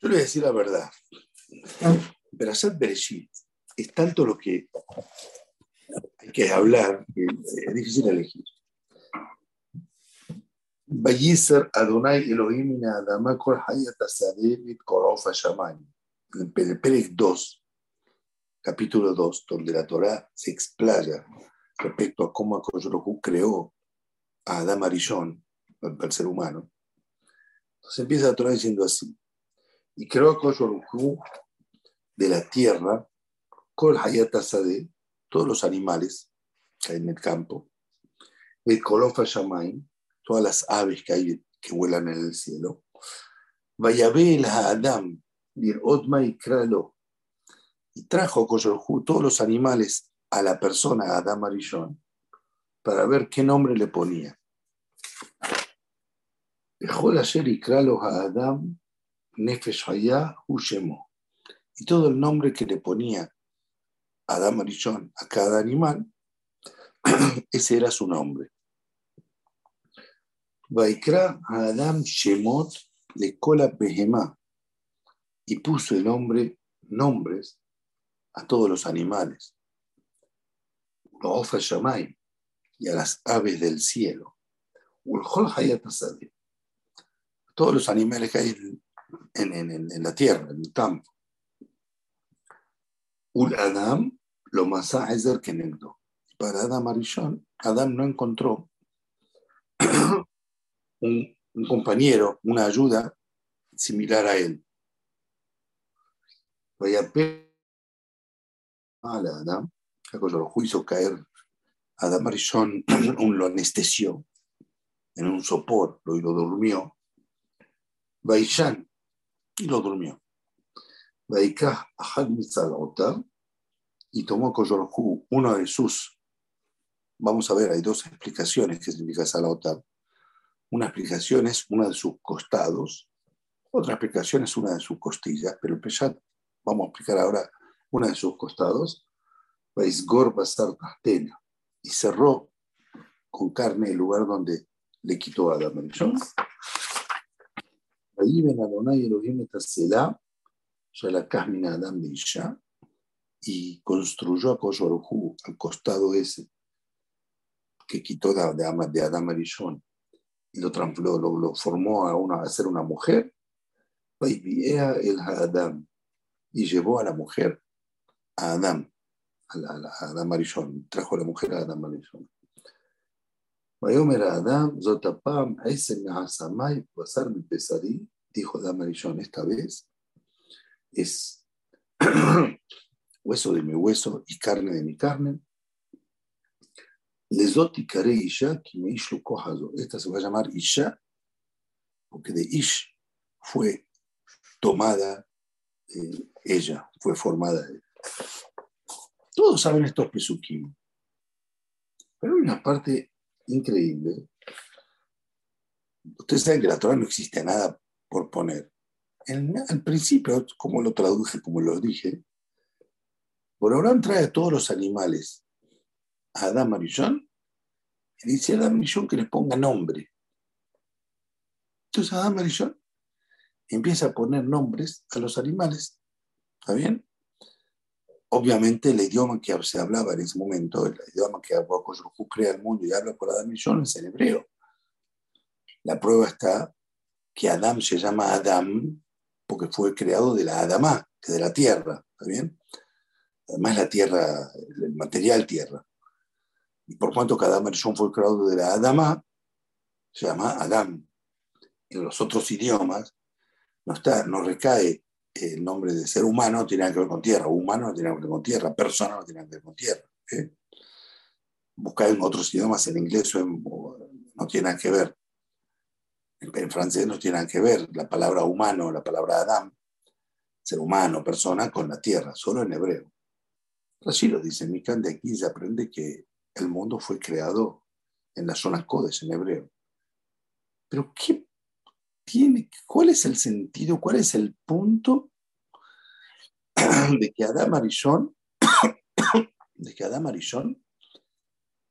Yo le voy a decir la verdad. Berashat Bereshit es tanto lo que hay que hablar, que es difícil elegir. Bayiser Adonai Elohim in Adama Kol Hayat Asadeh Korof Hashamayim. En Perek 2, capítulo 2, donde la Torah se explaya respecto a cómo Akoshorohu creó a Adam Arishon, al ser humano. Entonces empieza la Torah diciendo así. Y creó Akoshorohu de la tierra, Kol Hayat todos los animales que hay en el campo, el Korof Hashamayim, todas las aves que hay que vuelan en el cielo. Vayabel Adam, Otma y Kralo. Y trajo todos los animales a la persona, Adam Arishon, para ver qué nombre le ponía. Dejó la Adam, Nefesh Ushemo. Y todo el nombre que le ponía Adam Arishon a cada animal, ese era su nombre. Vaikra Adam Shemot le cola Behemá y puso el nombre, nombres a todos los animales. Shamay y a las aves del cielo. Todos los animales que hay en, en, en la tierra, en el campo. Ul Adam lo más que negó. Para Adam Arishon, Adam no encontró un, compañero, una ayuda similar a él. Vaya a Adam, lo hizo caer Adam Arishon, un, lo anestesió en un sopor, lo, lo durmió. Vaishan, y lo durmió. Y tomó Koyorhu, uno de sus, vamos a ver, hay dos explicaciones que significa Salotab, una explicación es una de sus costados, otra explicación es una de sus costillas, pero el Peshat, vamos a explicar ahora una de sus costados, Vaisgor Basar y cerró con carne el lugar donde le quitó a Adam y construyó a Koshorhu al costado ese que quitó de, de Adam Arishon y lo, formó a, una, a ser una mujer, el Adam, y llevó a la mujer a Adam, a Adam Arishon, trajo a la mujer a Adam Arishon. Adam, Zotapam, Basar mi pesadí, dijo Adam Arishon, esta vez es hueso de mi hueso y carne de mi carne, Esta se va a llamar Isha, porque de Ish fue tomada eh, ella, fue formada ella. Todos saben estos pesukim. Pero hay una parte increíble. Ustedes saben que la Torah no existe nada por poner. al principio, como lo traduje, como lo dije, Bororán trae a todos los animales a Adam Arishon y dice a Adam Arishon que les ponga nombre. Entonces Adam Arishon empieza a poner nombres a los animales. ¿Está bien? Obviamente el idioma que se hablaba en ese momento, el idioma que Abuakoyrujú crea el mundo y habla por Adam Arishon es en hebreo. La prueba está que Adam se llama Adam porque fue creado de la Adamá, de la tierra. ¿Está bien? Además la tierra, el material tierra. Y por cuanto cada Adam fue creado de la Adama, se llama Adam. En los otros idiomas no, está, no recae el nombre de ser humano, tiene que ver con tierra. Humano no tiene que ver con tierra. Persona no tiene que ver con tierra. ¿eh? Buscar en otros idiomas, en inglés no tiene que ver. En, francés no tiene que ver la palabra humano, la palabra Adam, ser humano, persona, con la tierra, solo en hebreo. Así lo dice Mikan, de aquí se aprende que el mundo fue creado en la zona Codes, en hebreo. Pero ¿qué tiene, ¿cuál es el sentido, cuál es el punto de que Adam Arishon, de que Adam Arishon,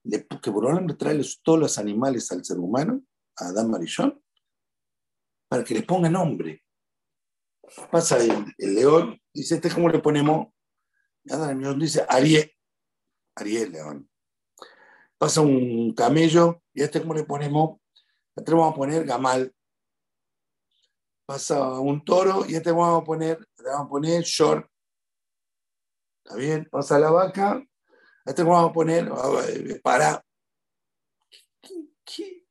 le, que le trae todos los animales al ser humano, a Adam Arishon, para que le ponga nombre? Pasa el, león, dice, ¿este cómo le ponemos? Adam dice, Ariel. Ariel, león. Pasa un camello, y este cómo le ponemos? Este vamos a poner Gamal. Pasa un toro, y este vamos a poner, le vamos a poner Short. ¿Está bien? Pasa la vaca, este vamos a poner para. ¿Qué,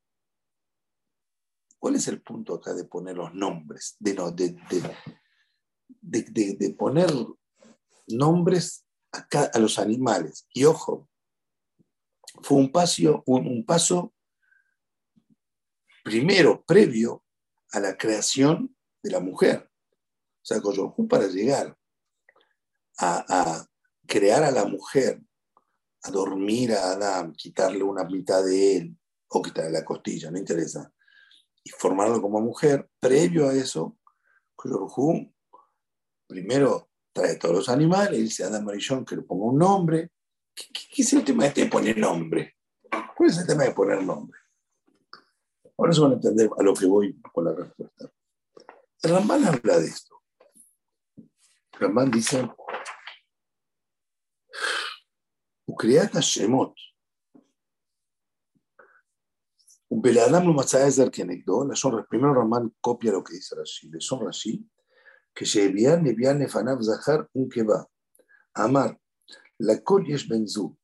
cuál es el punto acá de poner los nombres? De, no, de, de, de poner nombres acá a los animales. Y ojo, fue un paso, un, paso primero, previo a la creación de la mujer. O sea, Coyorjú para llegar a, crear a la mujer, a dormir a Adán, quitarle una mitad de él, o quitarle la costilla, no interesa, y formarlo como mujer, previo a eso, Coyorjú primero trae todos los animales, dice a Adán Marillón que le ponga un nombre, ¿Qué, es el tema este de poner nombre? ¿Cuál es el tema de poner nombre? Ahora se van a entender a lo que voy con la respuesta. El Ramban habla de esto. El Ramban dice, Ukriata Shemot. Un peladam lo matzaezer que anecdó, la son primero Ramán copia lo que dice Rashi, le son Rashi, que se envían, envían nefanav zahar un va. Amar, לכל יש בן זוג,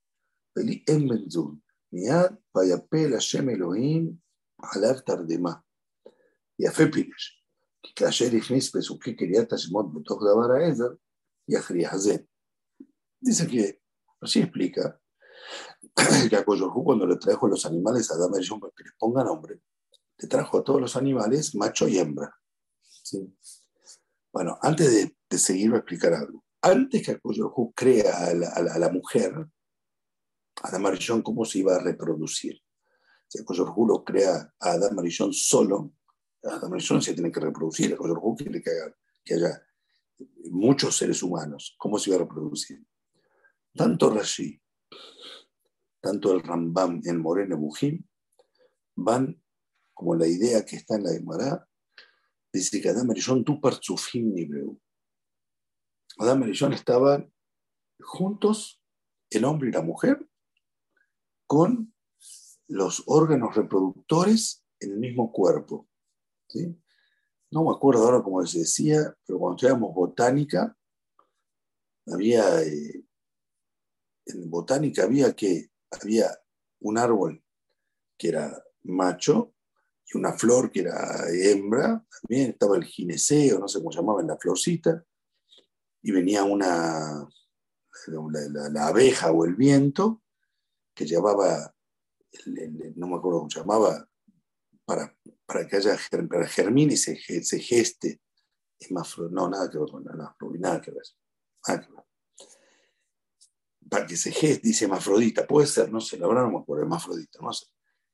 ולי אין בן זוג. מיד ויפל השם אלוהים עליו תרדמה. יפה פירש. כי כאשר הכניס פסוקי קריאת השמות בתוך דבר העזר, יכריע זה. Dice que, así explica, que a Coyorjú cuando le trajo los animales a Adama y para que les ponga nombre, le trajo a todos los animales macho y hembra. ¿sí? Bueno, antes de, de seguir voy a explicar algo antes que Akuyohu crea a la, a la, mujer, Adam Marillón, ¿cómo se iba a reproducir? Si Akuyohu lo crea a Adam Marillón solo, Adam Marillón se tiene que reproducir, Akuyohu quiere que, que haya muchos seres humanos, ¿cómo se iba a reproducir? Tanto Rashi, tanto el Rambam en Moreno Bujim, van como la idea que está en la Gemara, dice que Adam Marillón tu partzufim nibreu y John estaban juntos, el hombre y la mujer, con los órganos reproductores en el mismo cuerpo. No me acuerdo ahora cómo se decía, pero cuando estudiamos botánica, había, eh, en botánica había que, había un árbol que era macho y una flor que era hembra, también estaba el gineceo, no sé cómo llamaba en la florcita, y venía una, la, abeja o el viento que llevaba, no me acuerdo cómo se llamaba, para, para que haya para germine y se, se geste. Es más, no, nada que ver con nada, nada que ver. Para que se geste, dice mafrodita, puede ser, no sé, la verdad no me acuerdo, mafrodita, no sé.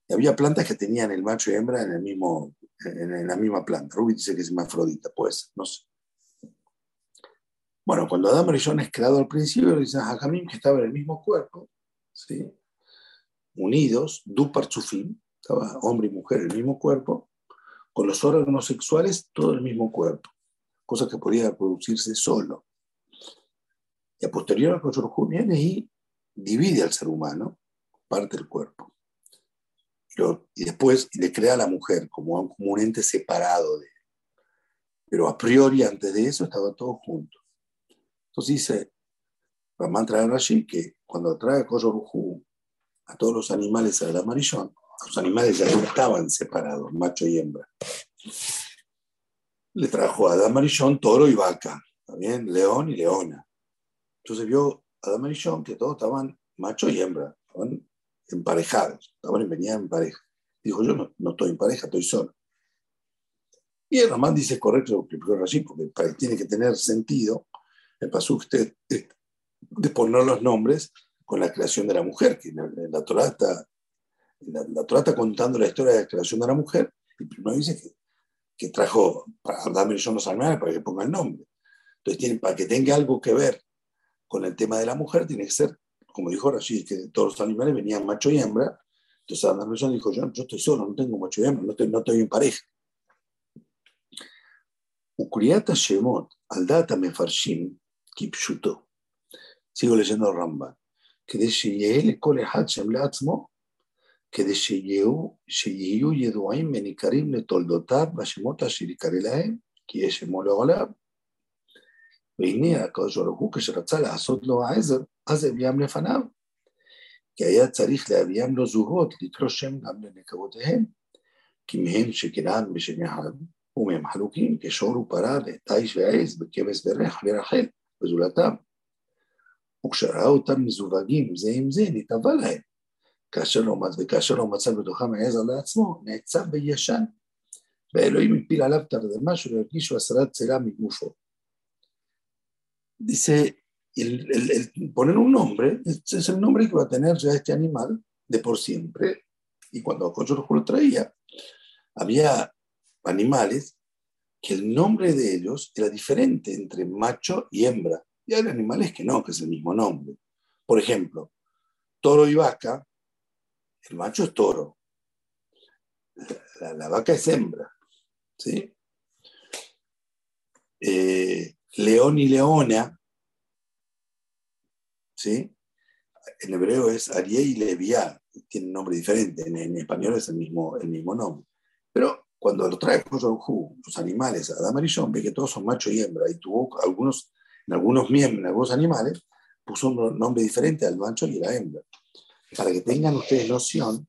Había plantas que tenían el macho y hembra en, el mismo, en, la misma planta. Ruby dice que es mafrodita, puede ser, no sé. Bueno, cuando Adán John es creado al principio, dicen a Jamín que estaba en el mismo cuerpo, ¿sí? Unidos, dupar chufim, estaba hombre y mujer el mismo cuerpo, con los órganos sexuales todo el mismo cuerpo, cosa que podía producirse solo. Y a posterior a viene y divide al ser humano, parte del cuerpo. Y, después le crea a la mujer como, un ente separado de él. Pero a priori, antes de eso, estaba todo junto. Entonces dice Ramán trae Rashi que cuando trae a a todos los animales a la amarillón, los animales ya no estaban separados, macho y hembra. Le trajo a Adamarillón toro y vaca, también león y leona. Entonces vio a Adamarillón que todos estaban macho y hembra, estaban emparejados, estaban venían en pareja. Dijo, yo no, estoy en pareja, estoy solo. Y el Ramán dice correcto lo que Rashi, porque tiene que tener sentido el pasó usted de, poner los nombres con la creación de la mujer, que la, la Torah está, la, contando la historia de la creación de la mujer, y primero dice que, que trajo para darme yo los animales para que ponga el nombre. Entonces, para que tenga algo que ver con el tema de la mujer, tiene que ser, como dijo Rashid, que todos los animales venían macho y hembra. Entonces, Adam dijo: yo, yo estoy solo, no tengo macho y hembra, no estoy, no estoy en pareja. Ukriata Shemot, al data mefarshim, kipshuto. Sigo leyendo el Ramban. כדי שיהיה לכל אחד שם לעצמו, כדי שיהיו, שיהיו ידועים וניכרים לתולדותיו בשמות אשר יקרא להם, כי יש שמו לעולם. והנה הקדוש ברוך הוא כשרצה לעשות לו העזר, אז הביאם לפניו. כי היה צריך להביאם לו זוהות, לקרוא שם גם לנקבותיהם, כי מהם שקנען אחד, ומהם חלוקים, כשור ופרה ותיש ועז, בכבש ורח ורחל, וזולתם. וכשראה אותם מזווגים זה עם זה, נתאווה להם. כאשר לא, וכאשר לא מצא בתוכם העזר לעצמו, נעצב בישן. ואלוהים הפיל עליו תרדמה שלא הרגישו הסרת צלע מגופו. Dice, el, el, el, poner un nombre, este es el nombre que va a tener ya este animal de por siempre. Y cuando Cocho lo traía, había animales que el nombre de ellos era diferente entre macho y hembra. Y hay animales que no, que es el mismo nombre. Por ejemplo, toro y vaca, el macho es toro, la, vaca es hembra. ¿sí? Eh, león y leona, ¿sí? En hebreo es Arié y Leviá, tiene un nombre diferente, en, español es el mismo, el mismo nombre. Pero cuando lo trae los animales a Adam ve que todos son macho y hembra, y tuvo algunos en algunos miembros, en algunos animales, puso un nombre diferente al macho y a la hembra. Para que tengan ustedes noción,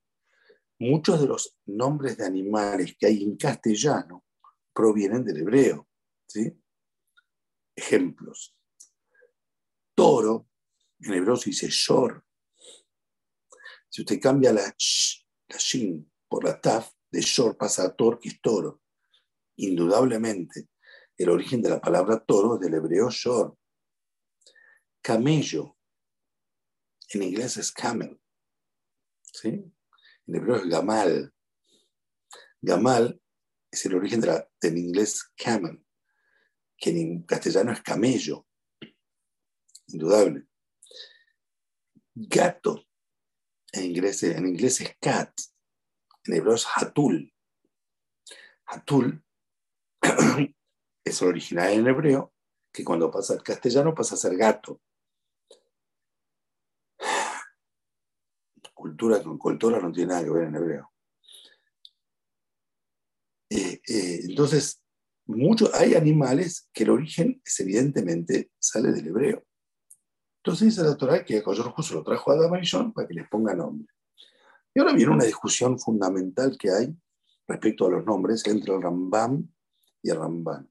muchos de los nombres de animales que hay en castellano provienen del hebreo. ¿sí? Ejemplos. Toro, en hebreo se dice shor. Si usted cambia la la shin por la taf, de shor pasa a tor, que es toro. Indudablemente, el origen de la palabra toro es del hebreo shor. Camello. En inglés es camel. ¿sí? En hebreo es gamal. Gamal es el origen del inglés camel, que en castellano es camello. Indudable. Gato. En inglés, en inglés es cat. En hebreo es hatul. Hatul es original en hebreo, que cuando pasa al castellano pasa a ser gato. Cultura con cultura no tiene nada que ver en hebreo. Eh, eh, entonces, mucho, hay animales que el origen es evidentemente sale del hebreo. Entonces dice la Torah que Koyor se lo trajo a Adam para que les ponga nombre. Y ahora viene una discusión fundamental que hay respecto a los nombres entre el Rambam y el Ramban.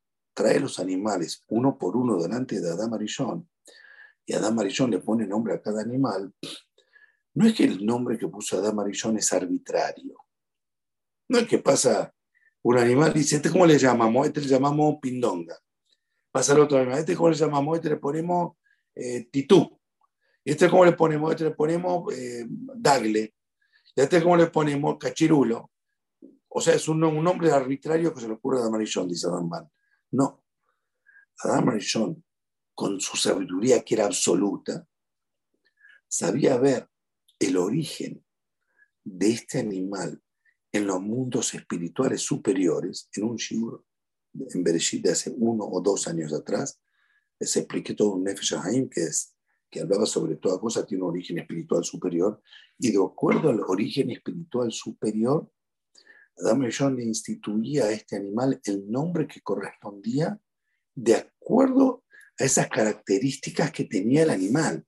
trae los animales uno por uno delante de Adam Arishon, y Adam Arishon le pone nombre a cada animal, no es que el nombre que puso Adam Arishon es arbitrario. No es que pasa un animal y dice, ¿este cómo le llamamos? Este le llamamos pindonga. Pasa el otro animal, ¿este cómo le llamamos? Este le ponemos eh, titú. ¿Este cómo le ponemos? Este le ponemos eh, dagle. ¿Y este cómo le ponemos? Cachirulo. O sea, es un, nombre arbitrario que se le ocurre a Adam Arishon, dice Ramban. No. Adam Arishon, con su sabiduría que era absoluta, sabía ver el origen de este animal en los mundos espirituales superiores, en un shiur en Bereshit de hace uno o dos años atrás, les expliqué todo un Nefesh Haim que, que hablaba sobre toda cosa, tiene un origen espiritual superior, y de acuerdo al origen espiritual superior, Adam John le instituía a este animal el nombre que correspondía de acuerdo a esas características que tenía el animal.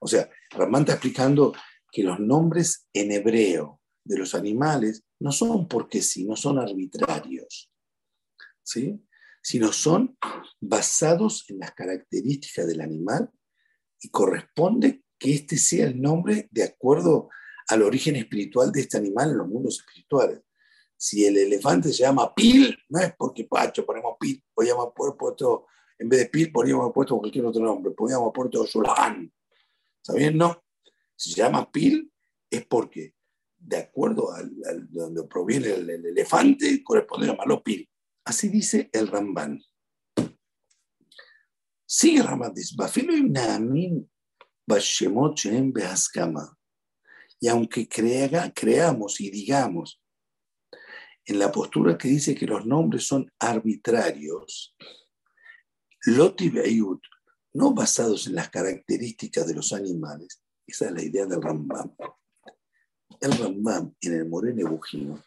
O sea, Ramán está explicando que los nombres en hebreo de los animales no son porque sí, no son arbitrarios, ¿sí? sino son basados en las características del animal y corresponde que este sea el nombre de acuerdo al origen espiritual de este animal en los mundos espirituales. Si el elefante se llama pil, no es porque Pacho ponemos pil, o llama por otro En vez de Pil poníamos puesto cualquier otro nombre, poníamos puesto Shulhan. ¿Está bien? No. Si se llama Pil es porque, de acuerdo a donde proviene el, elefante, corresponde llamarlo Pil. Así dice el Ramban. Sigue Ramban, dice, y aunque creamos y digamos en la postura que dice que los nombres son arbitrarios, Loti no basados en las características de los animales, esa es la idea del Rambam. El Rambam en el Morene Bujino,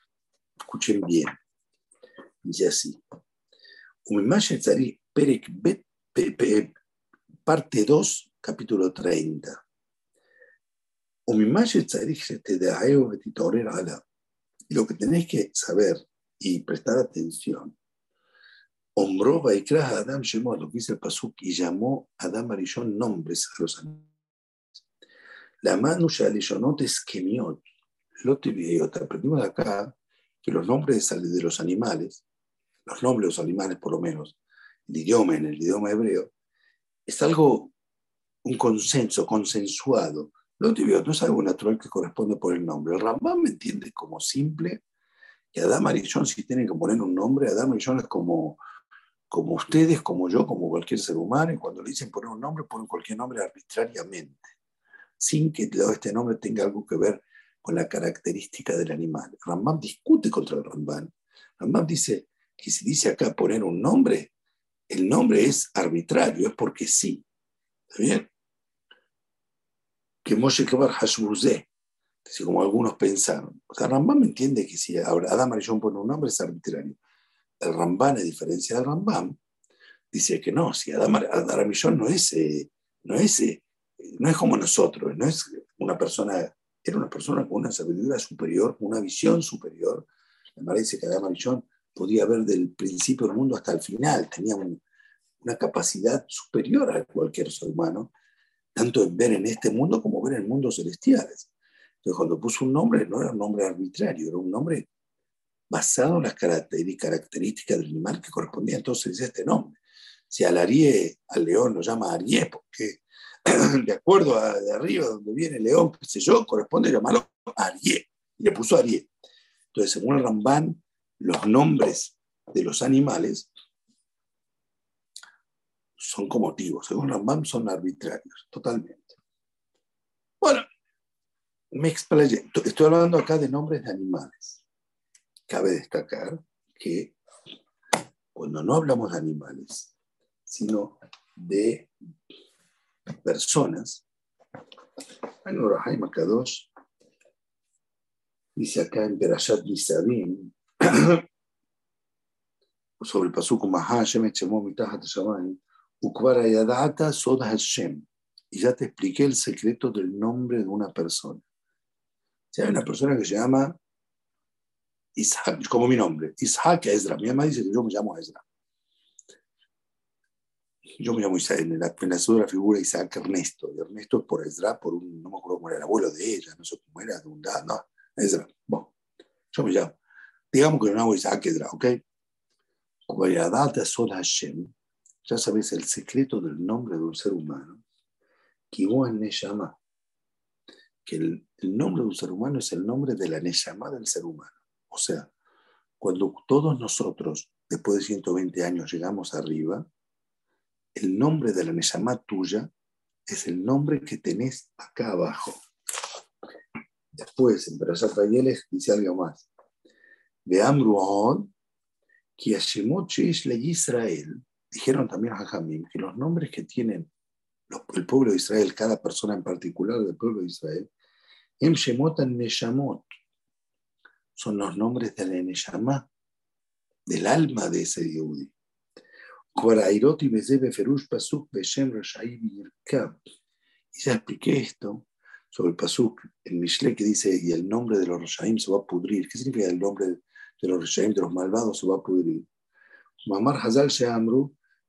escuchen bien, dice así, Perek parte 2, capítulo 30. Lo que tenéis que saber y prestar atención Hombró Vaikra a Adam Shemot, lo que dice el Pasuk, y llamó a Adam Arishon nombres a los animales. La manu Shalishonot es Kemiot, Lotiviot. Aprendimos de acá que los nombres de los animales, los nombres de los animales por lo menos, el idioma en el idioma hebreo, es algo, un consenso, consensuado. Lotiviot no es algo natural que corresponde por el nombre. El Rambam me entiende como simple que Adam Arishon, si tienen que poner un nombre, Adam Arishon es como como ustedes, como yo, como cualquier ser humano, y cuando le dicen poner un nombre, ponen cualquier nombre arbitrariamente, sin que este nombre tenga algo que ver con la característica del animal. Rambam discute contra el Rambam. Rambam dice que si dice acá poner un nombre, el nombre es arbitrario, es porque sí. ¿Está bien? Que Moshe Kebar Hashbuzé, como algunos pensaron. O sea, Rambam entiende que si Adam Arishon pone un nombre es arbitrario el Ramban, a diferencia del Rambam, dice que no, si Adam, Aramillón no es, eh, no, es, eh, no es como nosotros, no es una persona, era una persona con una sabiduría superior, una visión superior. Me dice que Adam Arishon podía ver del principio del mundo hasta el final, tenía una capacidad superior a cualquier ser humano, tanto en ver en este mundo como ver en mundos celestiales. Entonces, cuando puso un nombre, no era un nombre arbitrario, era un nombre basado en las características del animal que correspondía entonces a este nombre. Si al arie, al león lo llama arie, porque de acuerdo a de arriba donde viene el león, qué sé yo, corresponde llamarlo arie. Y le puso arie. Entonces, según el Ramban, los nombres de los animales son como motivos. Según Rambam, son arbitrarios, totalmente. Bueno, me explayé. Estoy hablando acá de nombres de animales cabe destacar que cuando no hablamos de animales, sino de personas, Makadosh dice acá en Berashat Nisabim, sobre el pasuk Maha Shem Echemó Mitahat Shamayim, Ukvara Sod Hashem. Y ya te expliqué el secreto del nombre de una persona. Si hay una persona que se llama Isaac, como mi nombre, Isaac Ezra. Mi mamá dice que yo me llamo Ezra. Yo me llamo Isaac, en la, en la figura Isaac Ernesto. Y Ernesto es por Ezra, por un, no me acuerdo cómo era el abuelo de ella, no sé cómo era, de un no, Ezra. Bueno, yo me llamo. Digamos que me llamo Isaac Ezra, ¿ok? Hashem, ya sabes el secreto del nombre de un ser humano. llama Que el, el nombre de un ser humano es el nombre de la Neshama del ser humano. O sea, cuando todos nosotros, después de 120 años, llegamos arriba, el nombre de la Neshama tuya es el nombre que tenés acá abajo. Después, en Perashat Vayeles dice algo más. De Amruon, que le Israel, dijeron también a Jajamim que los nombres que tienen el pueblo de Israel, cada persona en particular del pueblo de Israel, Em Shemot son los nombres de la Neshama, del alma de ese Yehudi. Y ya expliqué esto sobre el Pasuk, en Mishle que dice, y el nombre de los Rashaim se va a pudrir. ¿Qué significa el nombre de los Rashaim, de los malvados, se va a pudrir? Mamar Hazal Sheamru,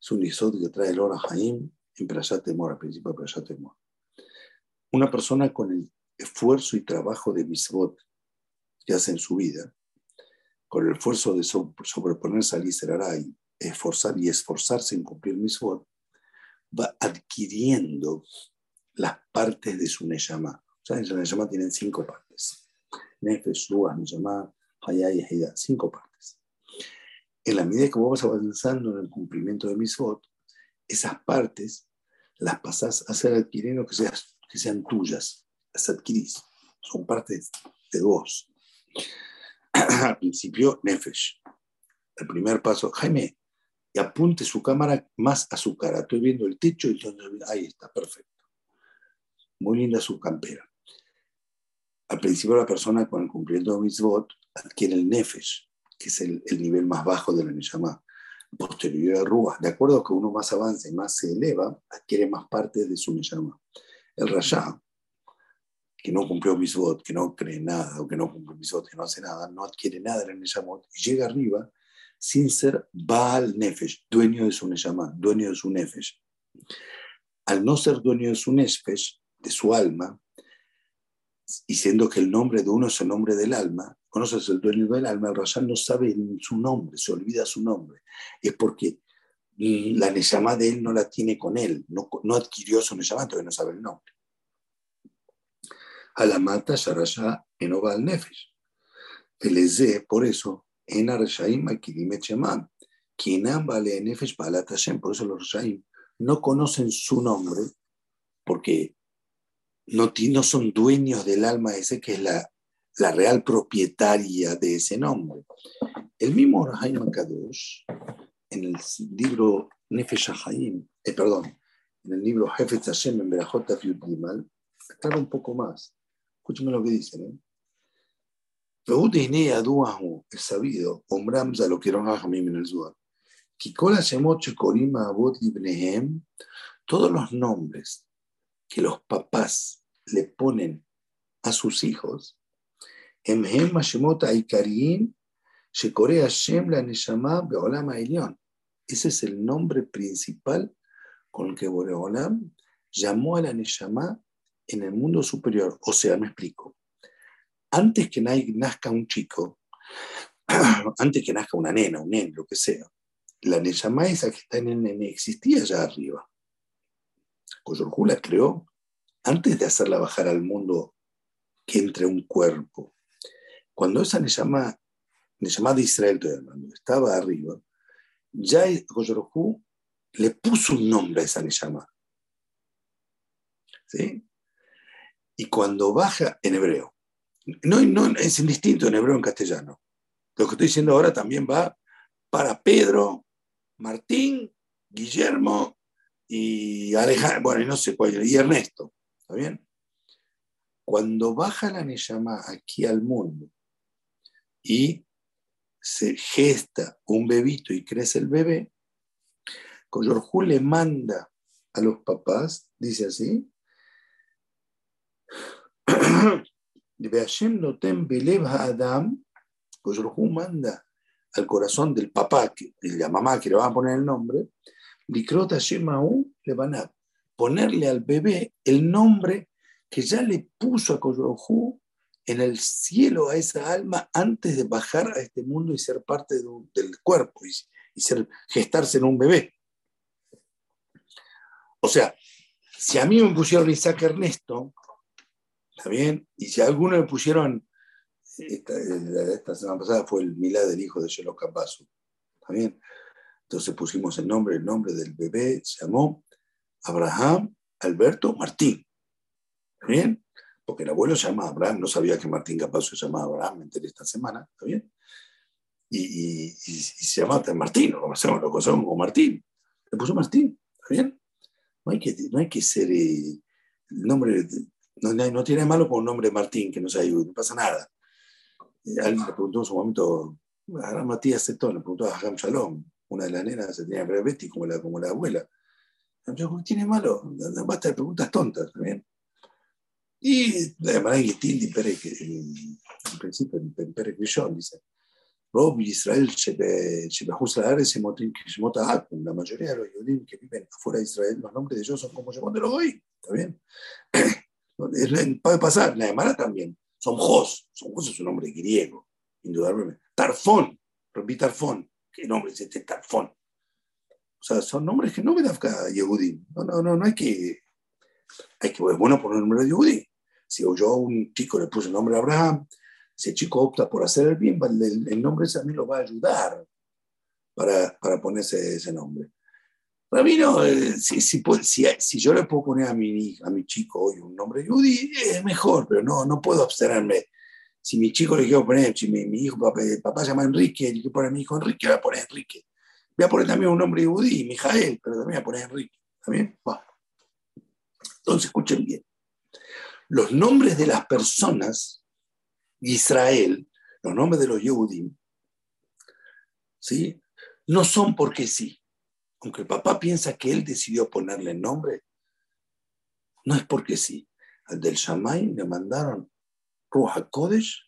es un isod que trae el Ora Jaim en Prashat Temor, al principio de Temor. Una persona con el esfuerzo y trabajo de misbot que hace en su vida, con el esfuerzo de sobreponerse al Israel esforzar y esforzarse en cumplir misbot, va adquiriendo las partes de su Neshama. O sea, en Neshama tienen cinco partes. Nefesh, Ruach, Neshama, Hayay y cinco partes. En la medida que vas avanzando en el cumplimiento de misbot, esas partes las pasás a ser adquiriendo que, seas, que sean tuyas, las adquirís, son partes de vos. Al principio, Nefesh. El primer paso, Jaime, y apunte su cámara más a su cara. Estoy viendo el techo y ahí está, perfecto. Muy linda su campera. Al principio la persona con el cumplimiento de mitzvot adquiere el nefesh, que es el, nivel más bajo de la neshama. Posterior a Rúa. De acuerdo que uno más avanza y más se eleva, adquiere más partes de su neshama. El rasha, que no cumplió mitzvot, que no cree nada, o que no cumple mitzvot, que no hace nada, no adquiere nada de la neshama, y llega arriba sin ser Baal Nefesh, dueño de su Neshama, dueño de su Nefesh. Al no ser dueño de su Nefesh, de su alma, y siendo que el nombre de uno es el nombre del alma, conoces el dueño del alma, el Rashan no sabe su nombre, se olvida su nombre. Es porque la Neshama de él no la tiene con él, no, no adquirió su Neshama, entonces no sabe el nombre. Alamata Sharasha Enoval Nefesh. El por eso, en Arshaim Akidim Shemam. vale Nefesh Balat Hashem. Por eso los Arshaim no conocen su nombre porque no, no son dueños del alma ese que es la, la real propietaria de ese nombre. El mismo Arhaim Kadosh, en el libro Nefesh Haim, eh, perdón, en el libro Jefet Hashem en Berajot Gimal, aclara un poco más. Escúcheme lo que dicen. ¿eh? es sabido, Omramza lo que en el Zuar, todos los nombres que los papás le ponen a sus hijos, Neshama Elyon. Ese es el nombre principal con el que Boreolam llamó a la Neshama en el mundo superior. O sea, me explico antes que nazca un chico, antes que nazca una nena, un nene, lo que sea, la Neyama esa que está en el nene existía allá arriba. Coyorjú la creó antes de hacerla bajar al mundo que entre un cuerpo. Cuando esa Neyama, Neyama de Israel, estaba arriba, ya Coyorjú le puso un nombre a esa Neyama. ¿Sí? Y cuando baja en hebreo, no, no, es indistinto en hebreo en castellano. Lo que estoy diciendo ahora también va para Pedro, Martín, Guillermo y Alejandro, bueno, no sé cuál, y Ernesto. ¿Está bien? Cuando baja la Neyama aquí al mundo y se gesta un bebito y crece el bebé, Coyorjú le manda a los papás, dice así, Adam, pues manda al corazón del papá y la mamá que le van a poner el nombre, Likrot Hashem le van a ponerle al bebé el nombre que ya le puso a Koyohu en el cielo a esa alma antes de bajar a este mundo y ser parte del cuerpo y, ser, gestarse en un bebé. O sea, si a mí me pusieron Isaac Ernesto, ¿Está bien? Y si a alguno le pusieron, esta, semana pasada fue el Milá del hijo de Shelo Capazo. ¿Está bien? Entonces pusimos el nombre, el nombre del bebé se llamó Abraham Alberto Martín. ¿Está bien? Porque el abuelo se llama Abraham, no sabía que Martín Capazo se llamaba Abraham, me enteré esta semana, ¿está bien? Y, se llama Martín, lo conocemos, lo conocemos como Martín. Le puso Martín, ¿está bien? No hay que, no hay que ser eh, el nombre, no, no tiene malo con un nombre Martín que nos ayude, no pasa nada. alguien le preguntó en su momento, a Matías Setón, le preguntó a Ham Shalom, una de las nenas se tenía Betty como la, como la abuela. Yo, tiene malo? Basta de preguntas tontas también. Y además, Tildi Pérez, en principio, Pérez Grillón dice: Rob Israel la mayoría de los judíos que viven afuera de Israel, los nombres de ellos son como yo de los hoy. ¿Está bien? Puede pasar, la Emara también. Son Jos, son Jos es un nombre griego, indudablemente. Tarfón, Rabbi Tarfón, ¿qué nombre es este Tarfón? O sea, son nombres que no me dan Yehudim. No, no, no, no hay que. Hay que, bueno, poner un nombre de Yehudim. Si yo a un chico le puse el nombre Abraham, si el chico opta por hacer el bien, el, nombre ese a mí lo va a ayudar para, para ponerse ese nombre. Rabino, eh, si, si, si, yo le puedo poner a mi, a mi chico hoy un nombre Yudi, es mejor, pero no, no puedo abstenerme. Si mi chico le quiero poner, si mi, hijo, papá, papá, se llama Enrique, le quiero poner a mi hijo Enrique, voy a poner Enrique. Voy a poner también un nombre Yudi, Mijael, pero también voy a poner Enrique. ¿Está bien? Entonces, escuchen bien. Los nombres de las personas, Israel, los nombres de los Yehudim, ¿sí? no son porque sí aunque el papá piensa que él decidió ponerle el nombre, no es porque sí. Al del Shamay le mandaron Ruach Kodesh,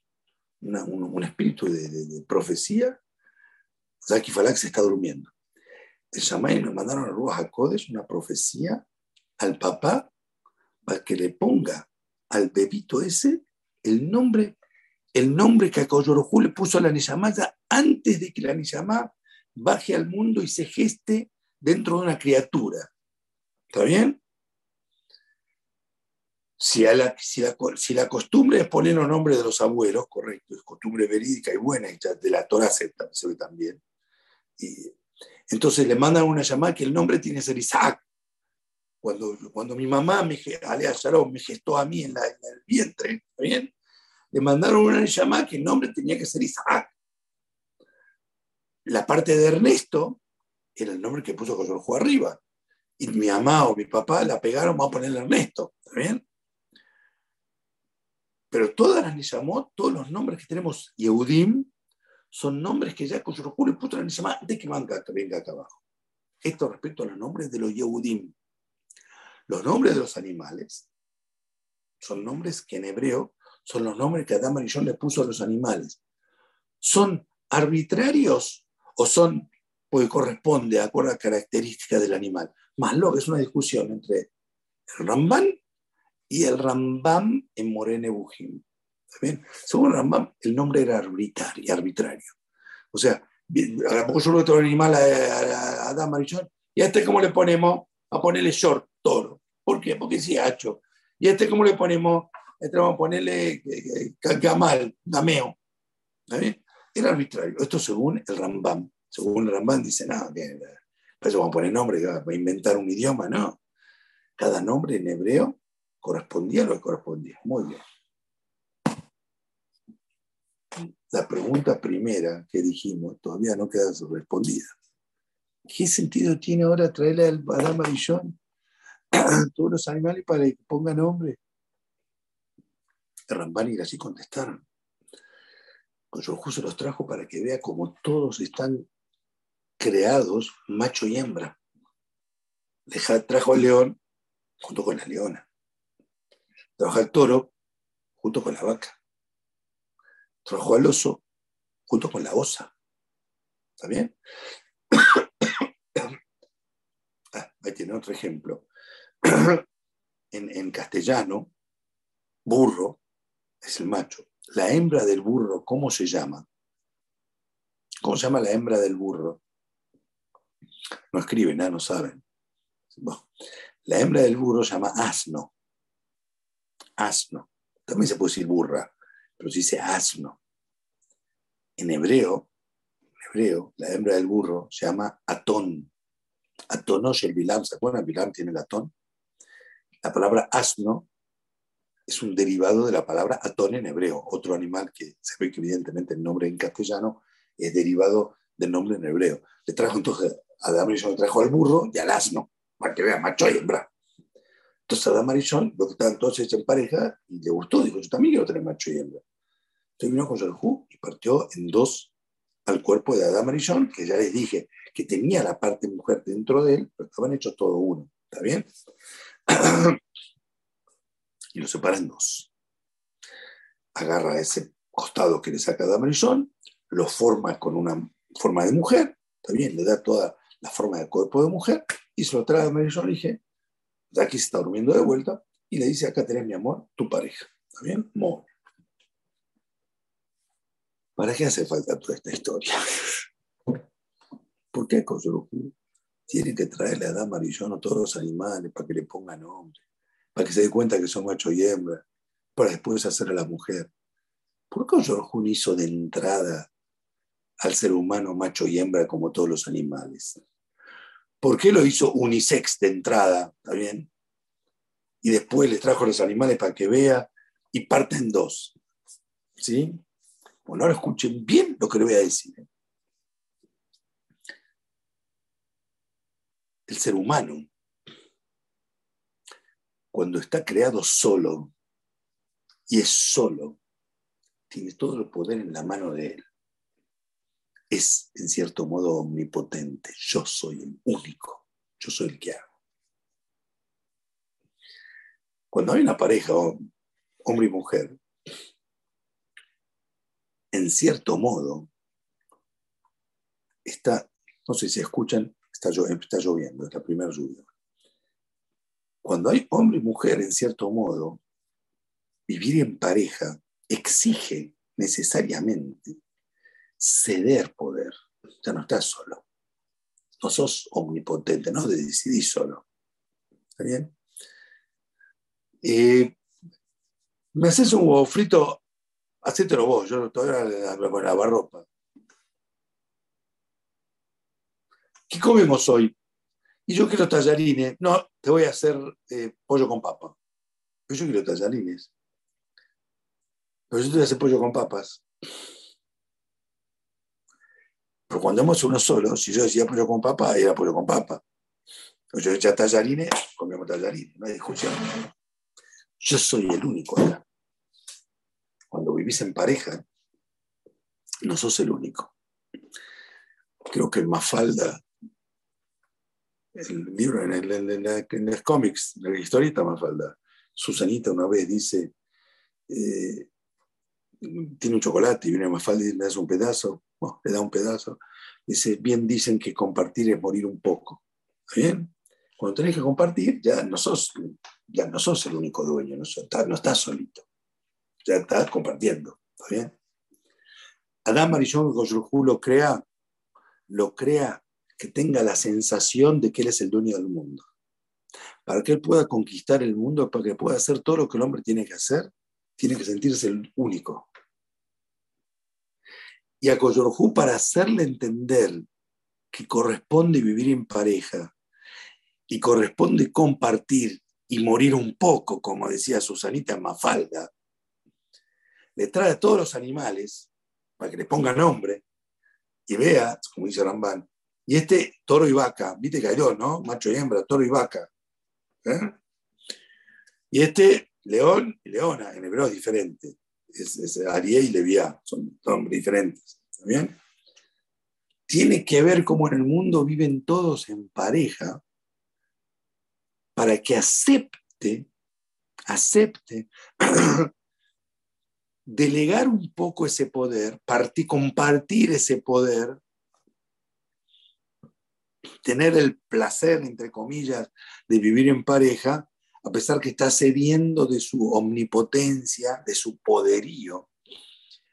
un, espíritu de, profecía. Zaki Falak se está durmiendo. El Shamay le mandaron a Ruach una profecía al papá para que le ponga al bebito ese el nombre, el nombre que a Koyorojú le puso a la Nishamaya antes de que la Nishamá baje al mundo y se geste dentro de una criatura. ¿Está bien? Si, la, si, la, costumbre es poner los nombres de los abuelos, correcto, es costumbre verídica y buena, y de la Torah se, ve también. Y, entonces le mandan una llamada que el nombre tiene que ser Isaac. Cuando, cuando mi mamá, me, Alea Sharon, me gestó a mí en, el vientre, ¿está bien? Le mandaron una llamada que el nombre tenía que ser Isaac. La parte de Ernesto era el nombre que puso José arriba. Y mi mamá o mi papá la pegaron, vamos a ponerle Ernesto. ¿Está bien? Pero todas las Nishamot, todos los nombres que tenemos Yehudim, son nombres que ya José le puso la Nishama antes que venga, venga acá abajo. Esto respecto a los nombres de los Yehudim. Los nombres de los animales son nombres que en hebreo son los nombres que Adán Marillón le puso a los animales. ¿Son arbitrarios o son porque corresponde de acuerdo a la característica del animal. Más lo que es una discusión entre el Rambam y el Rambam en Morene Bujim. Según Rambam, el nombre era arbitrario. arbitrario. O sea, a lo mejor yo lo otro animal a, Adam Marichón, y a este, ¿cómo le ponemos? A ponerle short, toro. ¿Por qué? Porque es hacho. ¿Y a este, ¿cómo le ponemos? A este vamos a ponerle eh, eh, gamal, gameo. Era arbitrario. Esto según el Rambam. Según Rambán dice, no, que, pues vamos a poner nombre, va a inventar un idioma, no. Cada nombre en hebreo correspondía lo que correspondía. Muy bien. La pregunta primera que dijimos todavía no queda respondida. ¿Qué sentido tiene ahora traerle al Adán Marillón a todos los animales para que ponga nombre? Rambán y así contestaron. Justo los trajo para que vea cómo todos están creados macho y hembra. trajo al león junto con la leona. Trajo al toro junto con la vaca. Trajo al oso junto con la osa. ¿Está bien? ah, ahí tiene otro ejemplo. en, en castellano, burro es el macho. La hembra del burro, ¿cómo se llama? ¿Cómo se llama la hembra del burro? No escriben, nada, no saben. la hembra del burro se llama asno. Asno. También se puede decir burra, pero se dice asno. En hebreo, hebreo, la hembra del burro se llama atón. Atonosh el bilam, ¿se acuerdan? Bilam tiene el atón. La palabra asno es un derivado de la palabra atón en hebreo, otro animal que se ve que evidentemente el nombre en castellano es derivado del nombre en hebreo. Le trajo entonces Adam Arishon trajo al burro y al asno, para que vea, macho y hembra. Entonces Adam Arishon, lo que estaban hechos en pareja, y le gustó, dijo, yo también quiero tener macho y hembra. Entonces vino con Hu y partió en dos al cuerpo de Adam Arishon, que ya les dije que tenía la parte mujer dentro de él, pero estaban hechos todo uno. ¿Está bien? y lo separa en dos. Agarra ese costado que le saca Adam Arishon, lo forma con una forma de mujer, ¿está bien? Le da toda la forma del cuerpo de mujer y se lo trae a Adam Arishon y dije, Jackie se está durmiendo de vuelta y le dice, acá tenés mi amor, tu pareja. ¿Está bien? Muy ¿Para qué hace falta toda esta historia? ¿Por qué Koyoroku tiene que traerle a Adam Marillón a todos los animales para que le pongan nombre? Para que se dé cuenta que son macho y hembra, para después hacer a la mujer. ¿Por qué Koyoroku hizo de entrada al ser humano macho y hembra como todos los animales? ¿Por qué lo hizo unisex de entrada? ¿Está bien? Y después les trajo los animales para que vea y parten dos. ¿Sí? Bueno, ahora escuchen bien lo que le voy a decir. ¿eh? El ser humano, cuando está creado solo y es solo, tiene todo el poder en la mano de él. Es, en cierto modo, omnipotente. Yo soy el único. Yo soy el que hago. Cuando hay una pareja, hombre y mujer, en cierto modo, está, no sé si escuchan, está, está lloviendo, es la primera lluvia. Cuando hay hombre y mujer, en cierto modo, vivir en pareja exige necesariamente ceder poder. Ya no estás solo. No sos omnipotente, no decidís solo. ¿Está bien? Eh, me haces un huevo frito hacételo vos, yo todavía la lavarropa. ¿Qué comemos hoy? Y yo quiero tallarines. No, te voy a hacer eh, pollo con papa. Pero yo quiero tallarines. Pero yo te voy a hacer pollo con papas. Pero cuando hemos uno solo, si yo decía pollo con papa, era pollo con papa. Yo decía tallarines, comemos tallarines, no hay discusión. Yo soy el único acá cuando vivís en pareja, no sos el único. Creo que en Mafalda, el libro, en, el, en, los cómics, en la historieta Mafalda, Susanita una vez dice, eh, tiene un chocolate y viene Mafalda y le das un pedazo, le da un pedazo, dice, bien dicen que compartir es morir un poco. bien? Cuando tenés que compartir, ya no sos, ya no sos el único dueño, no, no estás solito ya está compartiendo. ¿Está bien? Adam Marillón lo crea, lo crea que tenga la sensación de que él es el dueño del mundo. Para que él pueda conquistar el mundo, para que pueda hacer todo lo que el hombre tiene que hacer, tiene que sentirse el único. Y a Coyorjú, para hacerle entender que corresponde vivir en pareja y corresponde compartir y morir un poco, como decía Susanita Mafalda, le trae a todos los animales para que le ponga nombre y vea, como dice Rambán, y este toro y vaca, viste que hay dos, ¿no? Macho y hembra, toro y vaca. ¿eh? Y este león y leona, en hebreo es diferente. Es, Ariel y Leviá, son nombres diferentes. ¿Está? Tiene que ver cómo en el mundo viven todos en pareja para que acepte, acepte delegar un poco ese poder, partir, compartir ese poder, tener el placer, entre comillas, de vivir en pareja, a pesar que está cediendo de su omnipotencia, de su poderío,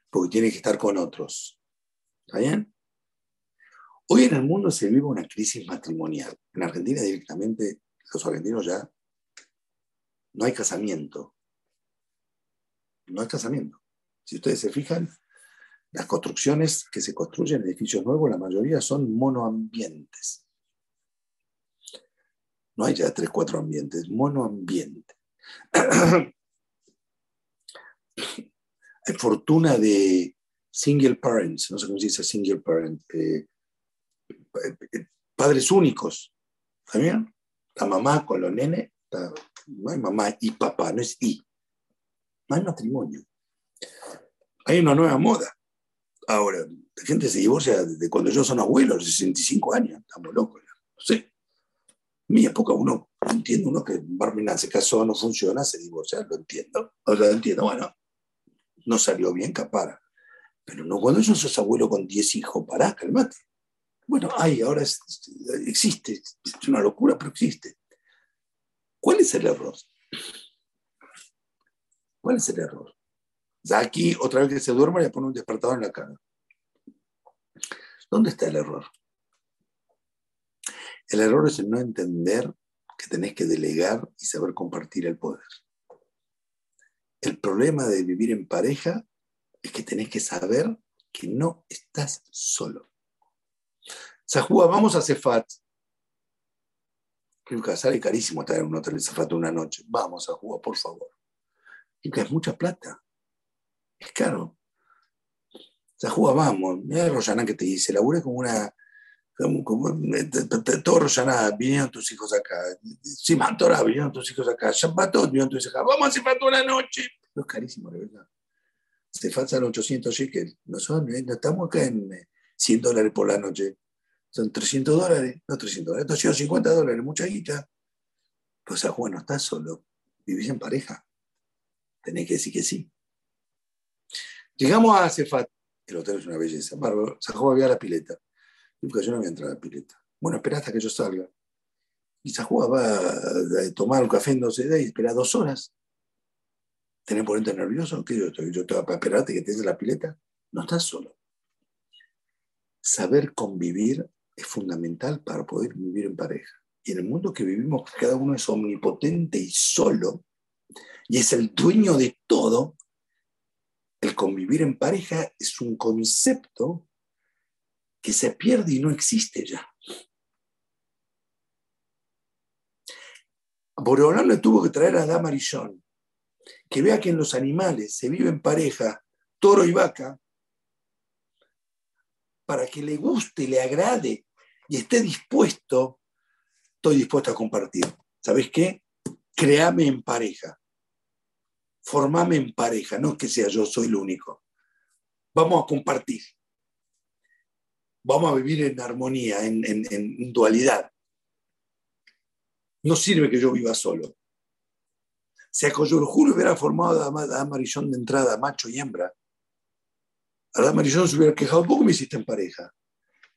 porque tiene que estar con otros. ¿Está bien? Hoy en el mundo se vive una crisis matrimonial. En Argentina directamente, los argentinos ya no hay casamiento. No hay casamiento. Si ustedes se fijan, las construcciones que se construyen, edificios nuevos, la mayoría son monoambientes. No hay ya tres, cuatro ambientes, monoambiente. hay fortuna de single parents, no sé cómo se dice single parent, eh, eh, padres únicos. ¿Está bien? La mamá con los nenes, no hay mamá y papá, no es y. No hay matrimonio hay una nueva moda. Ahora, la gente se divorcia de cuando yo son abuelos, 65 años, estamos locos. No sé. Mi época uno entiende uno que Barmina se casó, no funciona, se divorcia, lo entiendo. O sea, entiendo, bueno, no salió bien, capara. Pero no cuando yo sos abuelo con 10 hijos, pará, calmate. Bueno, hay, ahora existe, es una locura, pero existe. ¿Cuál es el error? ¿Cuál es el error? Ya aquí, otra vez que se duerma, le pone un despertador en la cara. ¿Dónde está el error? El error es el no entender que tenés que delegar y saber compartir el poder. El problema de vivir en pareja es que tenés que saber que no estás solo. Sahúa, vamos a Cefat. Sale carísimo estar en un hotel de Cefat una noche. Vamos, Sahúa, por favor. Y es mucha plata. Es caro. Sahúa, vamos. Mira Rosana que te dice, laburé como una. Como, como, todo Rosana, vinieron tus hijos acá. Simantora, vinieron tus hijos acá. Shabbatot, vinieron tus hijos acá. Vamos a Cefat una noche. No es carísimo, de verdad. Cefat sale 800 shekels. No, son, no estamos acá en 100 dólares por la noche. Son 300 dólares, no 300 dólares, 250 dólares, mucha guita. Pues a Juan no estás solo, vivís en pareja. Tenés que decir que sí. Llegamos a Cefat, el hotel es una belleza. Bárbaro, Juan había la pileta. Porque yo no voy a entrar a la pileta. Bueno, espera hasta que yo salga. Y Juan va a tomar un café en 12 días y espera dos horas. ¿Tenés por nervioso? ¿Qué yo, estoy, yo te voy a esperarte que te des la pileta? No estás solo. Saber convivir es fundamental para poder vivir en pareja. Y en el mundo que vivimos, cada uno es omnipotente y solo, y es el dueño de todo, el convivir en pareja es un concepto que se pierde y no existe ya. Boreolán le tuvo que traer a Damarillón, que vea que en los animales se vive en pareja, toro y vaca, para que le guste, le agrade y esté dispuesto, estoy dispuesto a compartir. ¿Sabes qué? Créame en pareja. Formame en pareja, no que sea yo, soy el único. Vamos a compartir. Vamos a vivir en armonía, en, dualidad. No sirve que yo viva solo. Si a juro hubiera formado a Amarillón de entrada, macho y hembra, Adán Marillón se hubiera quejado, ¿por me hiciste en pareja?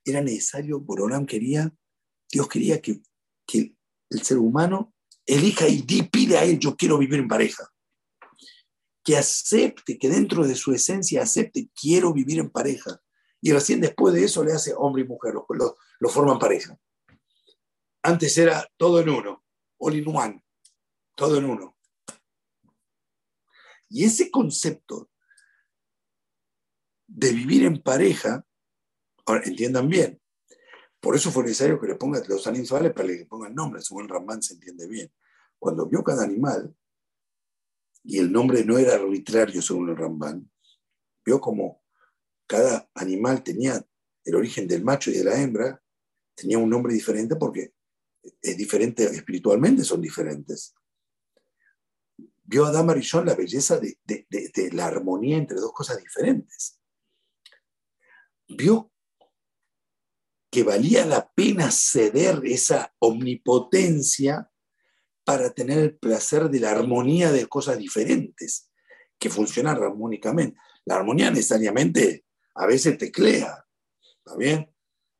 Era necesario, Boronam quería, Dios quería que, que el ser humano elija y pide a él, yo quiero vivir en pareja. Que acepte, que dentro de su esencia acepte, quiero vivir en pareja. Y recién después de eso le hace hombre y mujer, lo, lo, forman pareja. Antes era todo en uno, all in one, todo en uno. Y ese concepto de vivir en pareja, ahora entiendan bien, por eso fue necesario que le pongan los animales para que le pongan nombre, según Ramán se entiende bien. Cuando vio cada animal, y el nombre no era arbitrario según el Ramban, vio como cada animal tenía el origen del macho y de la hembra, tenía un nombre diferente porque es diferente espiritualmente, son diferentes. Vio a Adam la belleza de la armonía entre dos cosas diferentes vio que valía la pena ceder esa omnipotencia para tener el placer de la armonía de cosas diferentes, que funcionan armónicamente. La armonía necesariamente a veces teclea, ¿está bien?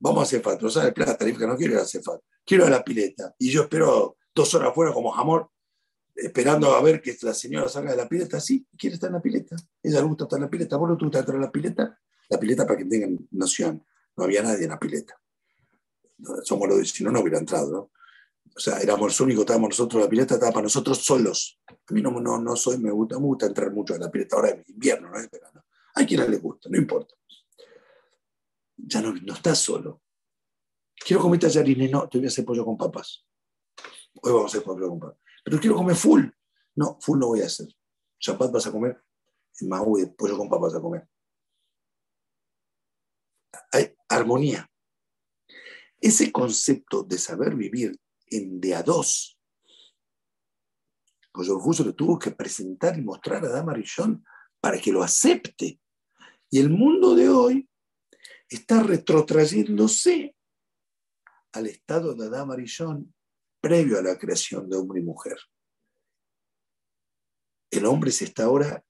Vamos a hacer no sale plata, que no quiero ir a Cefat, quiero ir a la pileta. Y yo espero dos horas fuera como jamón, esperando a ver que la señora salga de la pileta. Sí, quiere estar en la pileta. Ella le gusta estar en la pileta. ¿Vos no te gusta estar en la pileta? La pileta, para que tengan noción, no había nadie en la pileta. Somos los si no, no hubiera entrado, ¿no? O sea, éramos los únicos, estábamos nosotros, la pileta estaba para nosotros solos. A mí no, no, no soy, me gusta, me gusta entrar mucho en la pileta, ahora es invierno, no es verano. Hay quien le gusta, no importa. Ya no, no estás solo. Quiero comer tallarines, no, te voy a hacer pollo con papas. Hoy vamos a hacer pollo con papas. Pero quiero comer full. No, full no voy a hacer. Chapat vas a comer, en pollo con papas a comer hay armonía. Ese concepto de saber vivir en de a dos, pues Justo le tuvo que presentar y mostrar a Dama Rillón para que lo acepte. Y el mundo de hoy está retrotrayéndose al estado de Adam Arishon previo a la creación de hombre y mujer. El hombre se está ahora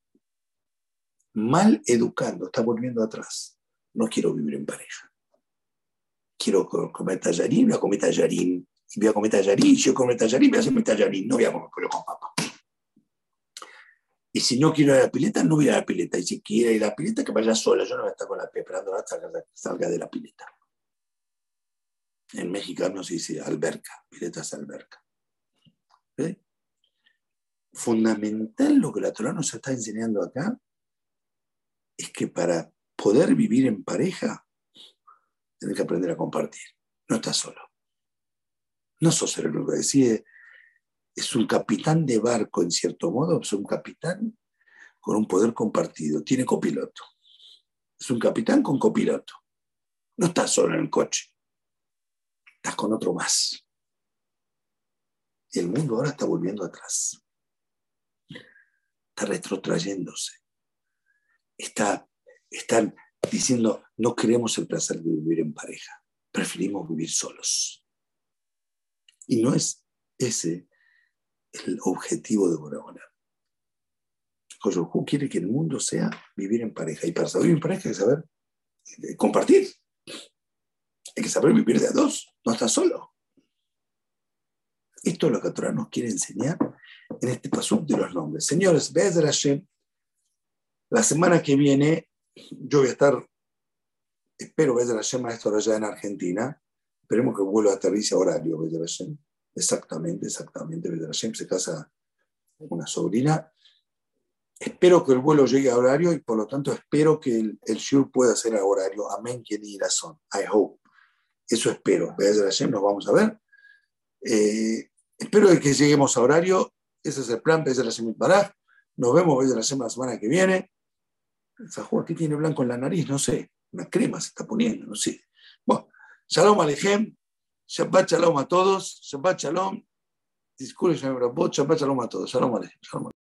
mal educando, está volviendo atrás. No quiero vivir en pareja. Quiero comer tallarín, voy a comer tallarín. Y voy a comer tallarín, yo comer tallarín, voy a mi tallarín. No voy a comer con papa. Y si no quiero ir a la pileta, no voy a la pileta. Y si quiero ir a la pileta, que vaya sola. Yo no voy a estar con la esperando hasta que salga de la pileta. En mexicano se dice alberca, pileta es alberca. Fundamental lo que la Torah nos está enseñando acá es que para poder vivir en pareja, tienes que aprender a compartir. No estás solo. No sos el único que decide. Es un capitán de barco, en cierto modo, es un capitán con un poder compartido. Tiene copiloto. Es un capitán con copiloto. No estás solo en el coche estás con otro más. Y el mundo ahora está volviendo atrás. Está retrotrayéndose. Está, están diciendo, no queremos el placer de vivir en pareja, preferimos vivir solos. Y no es ese el objetivo de Borahola. Josué quiere que el mundo sea vivir en pareja. Y para saber vivir en pareja hay que saber eh, compartir. Hay que saber vivir de a dos, no estás solo. Esto es lo que Torah nos quiere enseñar en este paso de los nombres. Señores, Hashem, la semana que viene yo voy a estar, espero Hashem, maestro allá en Argentina. Esperemos que el vuelo aterrice a horario, Hashem. Exactamente, exactamente. Bezer Hashem se casa una sobrina. Espero que el vuelo llegue a horario y por lo tanto espero que el, el shur pueda ser a horario. Amén, quien y razón. I hope. Eso espero. nos vamos a ver. Eh, espero que lleguemos a horario. Ese es el plan, Hashem Baraj. Nos vemos la semana que viene. Aquí tiene blanco en la nariz, no sé. Una crema se está poniendo, no sé. Bueno, Shalom Alejem. Shabbat Shalom a todos. Shabbat Shalom. Disculpen, Shabbat Shalom a todos. Shalom Alejem.